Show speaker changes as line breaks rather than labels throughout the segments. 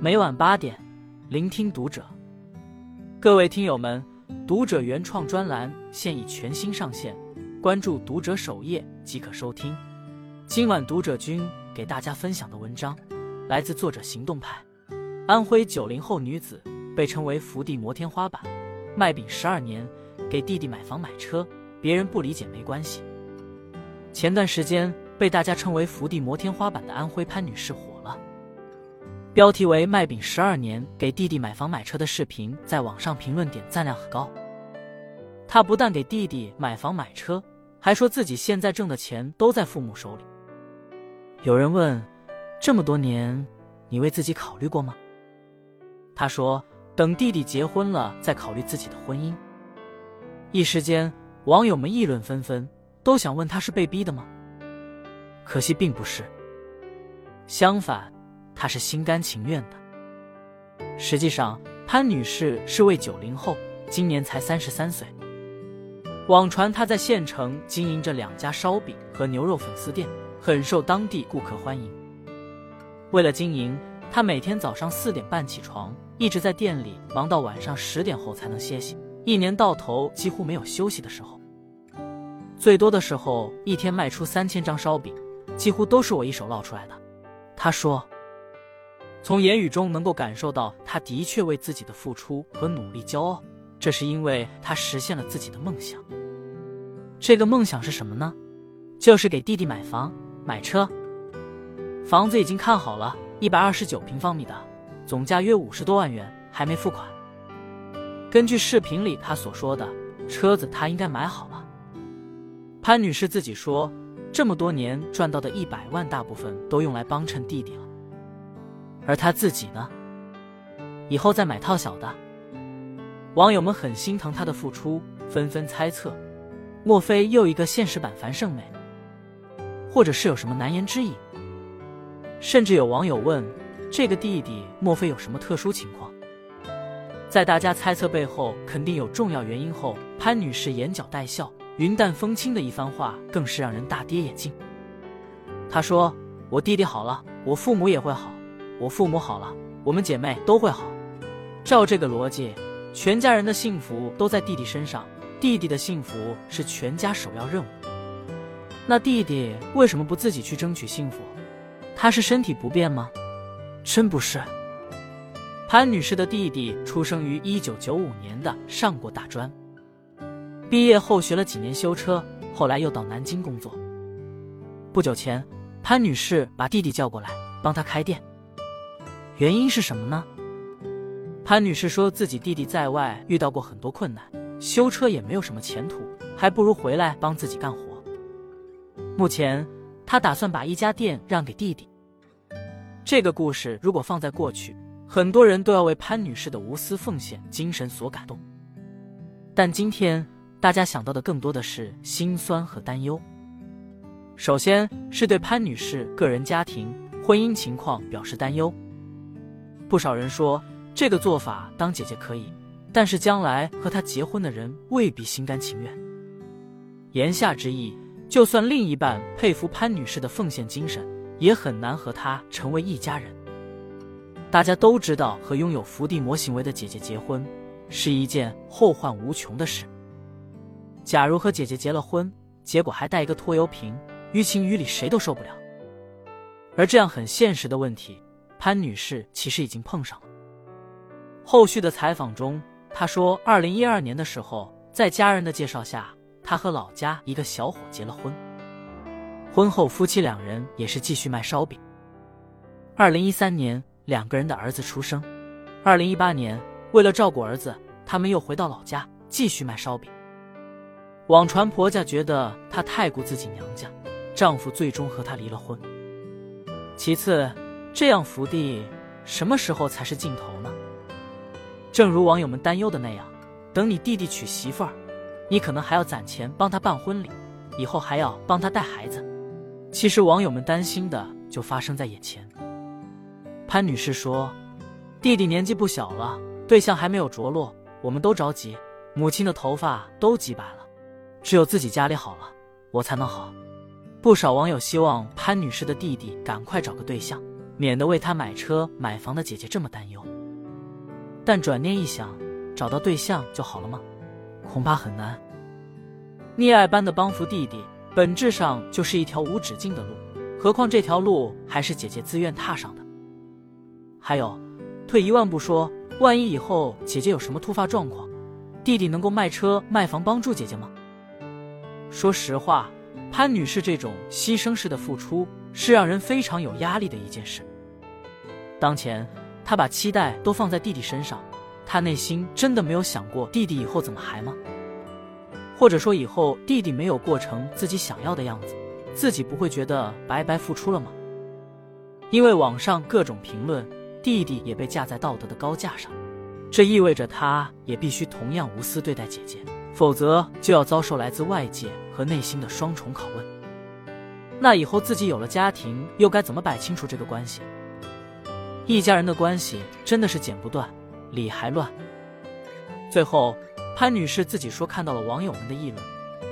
每晚八点，聆听读者。各位听友们，读者原创专栏现已全新上线，关注读者首页即可收听。今晚读者君给大家分享的文章，来自作者行动派。安徽九零后女子被称为伏地魔天花板，卖饼十二年，给弟弟买房买车，别人不理解没关系。前段时间被大家称为伏地魔天花板的安徽潘女士火。标题为“卖饼十二年给弟弟买房买车”的视频在网上评论点赞量很高。他不但给弟弟买房买车，还说自己现在挣的钱都在父母手里。有人问：“这么多年，你为自己考虑过吗？”他说：“等弟弟结婚了再考虑自己的婚姻。”一时间，网友们议论纷纷，都想问他是被逼的吗？可惜并不是，相反。她是心甘情愿的。实际上，潘女士是位九零后，今年才三十三岁。网传她在县城经营着两家烧饼和牛肉粉丝店，很受当地顾客欢迎。为了经营，她每天早上四点半起床，一直在店里忙到晚上十点后才能歇息。一年到头几乎没有休息的时候，最多的时候一天卖出三千张烧饼，几乎都是我一手烙出来的。她说。从言语中能够感受到，他的确为自己的付出和努力骄傲。这是因为他实现了自己的梦想。这个梦想是什么呢？就是给弟弟买房买车。房子已经看好了，一百二十九平方米的，总价约五十多万元，还没付款。根据视频里他所说的，车子他应该买好了。潘女士自己说，这么多年赚到的一百万，大部分都用来帮衬弟弟了。而他自己呢？以后再买套小的。网友们很心疼他的付出，纷纷猜测：莫非又一个现实版樊胜美？或者是有什么难言之隐？甚至有网友问：这个弟弟莫非有什么特殊情况？在大家猜测背后肯定有重要原因后，潘女士眼角带笑、云淡风轻的一番话，更是让人大跌眼镜。她说：“我弟弟好了，我父母也会好。”我父母好了，我们姐妹都会好。照这个逻辑，全家人的幸福都在弟弟身上，弟弟的幸福是全家首要任务。那弟弟为什么不自己去争取幸福？他是身体不便吗？真不是。潘女士的弟弟出生于一九九五年的上过大专，毕业后学了几年修车，后来又到南京工作。不久前，潘女士把弟弟叫过来帮他开店。原因是什么呢？潘女士说自己弟弟在外遇到过很多困难，修车也没有什么前途，还不如回来帮自己干活。目前，她打算把一家店让给弟弟。这个故事如果放在过去，很多人都要为潘女士的无私奉献精神所感动。但今天，大家想到的更多的是心酸和担忧。首先是对潘女士个人家庭、婚姻情况表示担忧。不少人说这个做法当姐姐可以，但是将来和她结婚的人未必心甘情愿。言下之意，就算另一半佩服潘女士的奉献精神，也很难和她成为一家人。大家都知道，和拥有伏地魔行为的姐姐结婚是一件后患无穷的事。假如和姐姐结了婚，结果还带一个拖油瓶，于情于理谁都受不了。而这样很现实的问题。潘女士其实已经碰上了。后续的采访中，她说，二零一二年的时候，在家人的介绍下，她和老家一个小伙结了婚。婚后，夫妻两人也是继续卖烧饼。二零一三年，两个人的儿子出生。二零一八年，为了照顾儿子，他们又回到老家继续卖烧饼。网传婆家觉得她太顾自己娘家，丈夫最终和她离了婚。其次。这样福地什么时候才是尽头呢？正如网友们担忧的那样，等你弟弟娶媳妇儿，你可能还要攒钱帮他办婚礼，以后还要帮他带孩子。其实网友们担心的就发生在眼前。潘女士说：“弟弟年纪不小了，对象还没有着落，我们都着急，母亲的头发都急白了，只有自己家里好了，我才能好。”不少网友希望潘女士的弟弟赶快找个对象。免得为他买车买房的姐姐这么担忧。但转念一想，找到对象就好了吗？恐怕很难。溺爱般的帮扶弟弟，本质上就是一条无止境的路，何况这条路还是姐姐自愿踏上的。还有，退一万步说，万一以后姐姐有什么突发状况，弟弟能够卖车卖房帮助姐姐吗？说实话，潘女士这种牺牲式的付出是让人非常有压力的一件事。当前，他把期待都放在弟弟身上，他内心真的没有想过弟弟以后怎么还吗？或者说，以后弟弟没有过成自己想要的样子，自己不会觉得白白付出了吗？因为网上各种评论，弟弟也被架在道德的高架上，这意味着他也必须同样无私对待姐姐，否则就要遭受来自外界和内心的双重拷问。那以后自己有了家庭，又该怎么摆清楚这个关系？一家人的关系真的是剪不断，理还乱。最后。潘女士自己说看到了网友们的议论，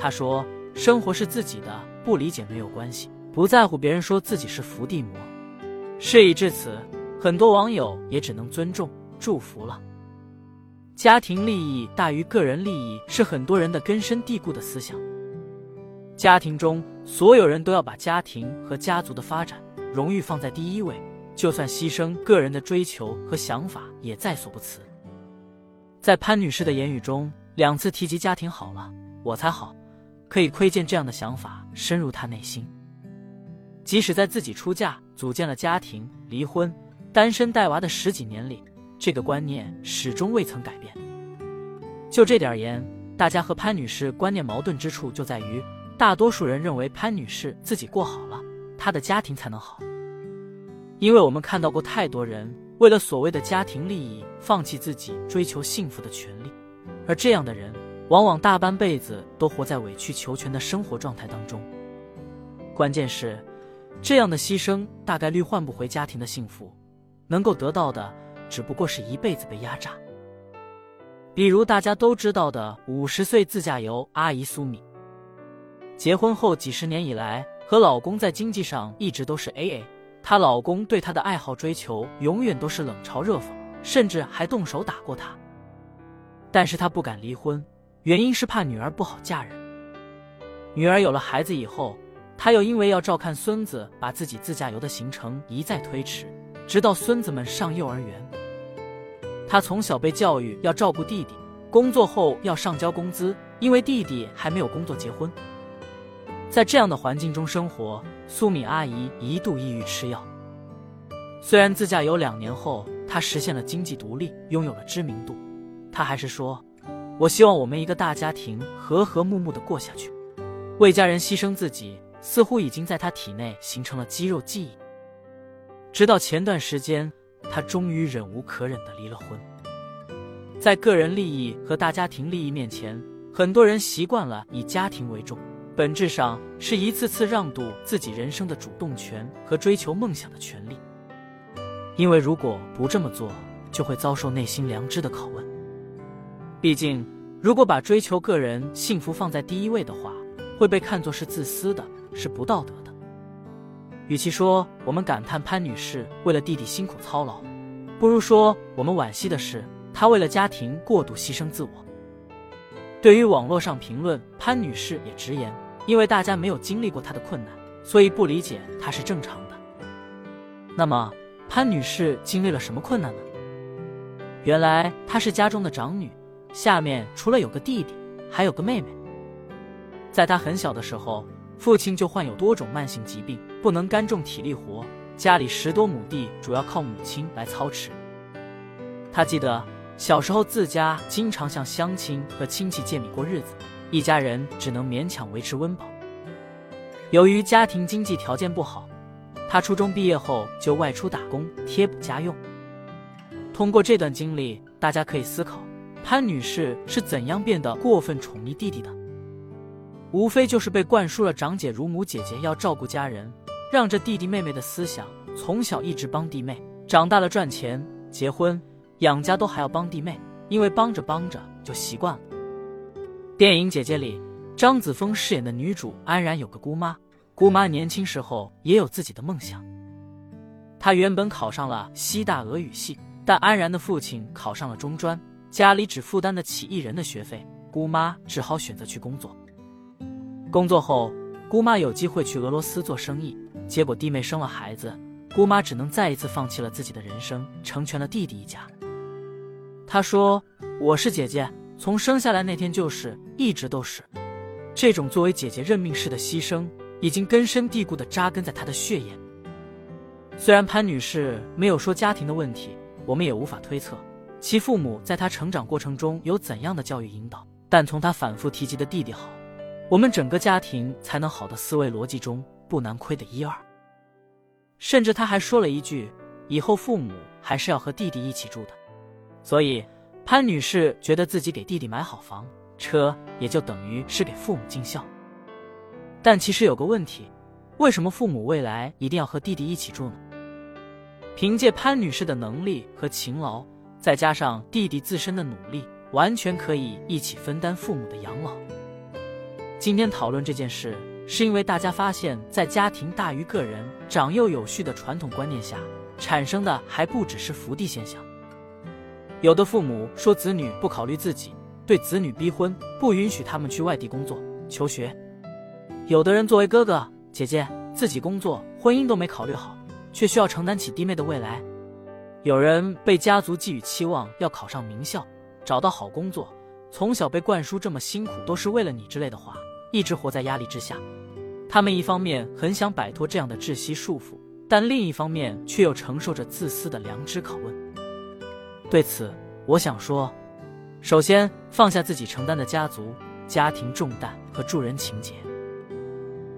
她说：“生活是自己的，不理解没有关系，不在乎别人说自己是伏地魔。”事已至此，很多网友也只能尊重祝福了。家庭利益大于个人利益是很多人的根深蒂固的思想。家庭中所有人都要把家庭和家族的发展、荣誉放在第一位，就算牺牲个人的追求和想法也在所不辞。在潘女士的言语中，两次提及家庭好了，我才好，可以窥见这样的想法深入她内心。即使在自己出嫁、组建了家庭、离婚、单身带娃的十几年里，这个观念始终未曾改变。就这点而言，大家和潘女士观念矛盾之处就在于，大多数人认为潘女士自己过好了，她的家庭才能好。因为我们看到过太多人。为了所谓的家庭利益，放弃自己追求幸福的权利，而这样的人往往大半辈子都活在委曲求全的生活状态当中。关键是，这样的牺牲大概率换不回家庭的幸福，能够得到的只不过是一辈子被压榨。比如大家都知道的五十岁自驾游阿姨苏米，结婚后几十年以来，和老公在经济上一直都是 AA。她老公对她的爱好追求永远都是冷嘲热讽，甚至还动手打过她。但是她不敢离婚，原因是怕女儿不好嫁人。女儿有了孩子以后，她又因为要照看孙子，把自己自驾游的行程一再推迟，直到孙子们上幼儿园。她从小被教育要照顾弟弟，工作后要上交工资，因为弟弟还没有工作结婚。在这样的环境中生活。苏米阿姨一度抑郁吃药。虽然自驾游两年后，她实现了经济独立，拥有了知名度，她还是说：“我希望我们一个大家庭和和睦睦的过下去。”为家人牺牲自己，似乎已经在她体内形成了肌肉记忆。直到前段时间，她终于忍无可忍的离了婚。在个人利益和大家庭利益面前，很多人习惯了以家庭为重。本质上是一次次让渡自己人生的主动权和追求梦想的权利，因为如果不这么做，就会遭受内心良知的拷问。毕竟，如果把追求个人幸福放在第一位的话，会被看作是自私的，是不道德的。与其说我们感叹潘女士为了弟弟辛苦操劳，不如说我们惋惜的是她为了家庭过度牺牲自我。对于网络上评论，潘女士也直言。因为大家没有经历过她的困难，所以不理解她是正常的。那么，潘女士经历了什么困难呢？原来她是家中的长女，下面除了有个弟弟，还有个妹妹。在她很小的时候，父亲就患有多种慢性疾病，不能干重体力活，家里十多亩地主要靠母亲来操持。她记得小时候自家经常向乡亲和亲戚借米过日子。一家人只能勉强维持温饱。由于家庭经济条件不好，他初中毕业后就外出打工贴补家用。通过这段经历，大家可以思考潘女士是怎样变得过分宠溺弟弟的。无非就是被灌输了长姐如母，姐姐要照顾家人，让着弟弟妹妹的思想，从小一直帮弟妹，长大了赚钱、结婚、养家都还要帮弟妹，因为帮着帮着就习惯了。电影《姐姐》里，张子枫饰演的女主安然有个姑妈，姑妈年轻时候也有自己的梦想。她原本考上了西大俄语系，但安然的父亲考上了中专，家里只负担得起一人的学费，姑妈只好选择去工作。工作后，姑妈有机会去俄罗斯做生意，结果弟妹生了孩子，姑妈只能再一次放弃了自己的人生，成全了弟弟一家。她说：“我是姐姐，从生下来那天就是，一直都是。这种作为姐姐认命式的牺牲，已经根深蒂固的扎根在她的血液。”虽然潘女士没有说家庭的问题，我们也无法推测其父母在她成长过程中有怎样的教育引导，但从她反复提及的弟弟好，我们整个家庭才能好的思维逻辑中不难亏的一二。甚至她还说了一句：“以后父母还是要和弟弟一起住的。”所以潘女士觉得自己给弟弟买好房车，也就等于是给父母尽孝。但其实有个问题。为什么父母未来一定要和弟弟一起住呢？凭借潘女士的能力和勤劳，再加上弟弟自身的努力，完全可以一起分担父母的养老。今天讨论这件事，是因为大家发现，在家庭大于个人、长幼有序的传统观念下，产生的还不只是福地现象。有的父母说子女不考虑自己，对子女逼婚，不允许他们去外地工作求学；有的人作为哥哥。姐姐自己工作、婚姻都没考虑好，却需要承担起弟妹的未来。有人被家族寄予期望，要考上名校、找到好工作，从小被灌输这么辛苦都是为了你之类的话，一直活在压力之下。他们一方面很想摆脱这样的窒息束缚，但另一方面却又承受着自私的良知拷问。对此，我想说，首先放下自己承担的家族、家庭重担和助人情节。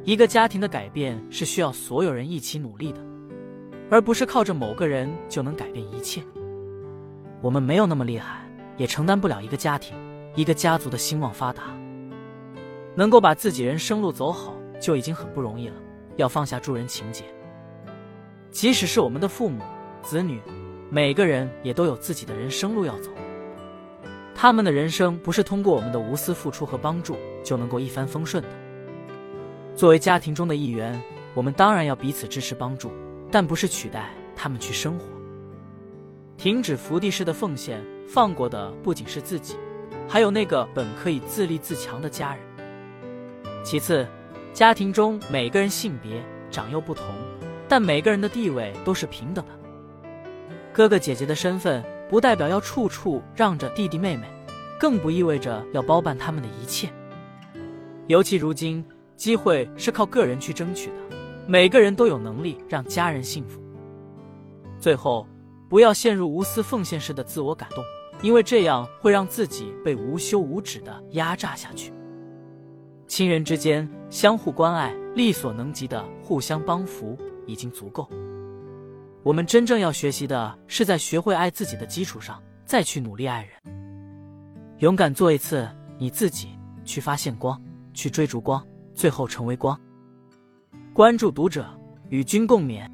一个家庭的改变是需要所有人一起努力的，而不是靠着某个人就能改变一切。我们没有那么厉害，也承担不了一个家庭、一个家族的兴旺发达。能够把自己人生路走好就已经很不容易了，要放下助人情节。即使是我们的父母、子女，每个人也都有自己的人生路要走。他们的人生不是通过我们的无私付出和帮助就能够一帆风顺的。作为家庭中的一员，我们当然要彼此支持帮助，但不是取代他们去生活。停止伏地式的奉献，放过的不仅是自己，还有那个本可以自立自强的家人。其次，家庭中每个人性别长幼不同，但每个人的地位都是平等的。哥哥姐姐的身份不代表要处处让着弟弟妹妹，更不意味着要包办他们的一切。尤其如今。机会是靠个人去争取的，每个人都有能力让家人幸福。最后，不要陷入无私奉献式的自我感动，因为这样会让自己被无休无止的压榨下去。亲人之间相互关爱，力所能及的互相帮扶已经足够。我们真正要学习的是，在学会爱自己的基础上，再去努力爱人。勇敢做一次你自己，去发现光，去追逐光。最后成为光。关注读者，与君共勉。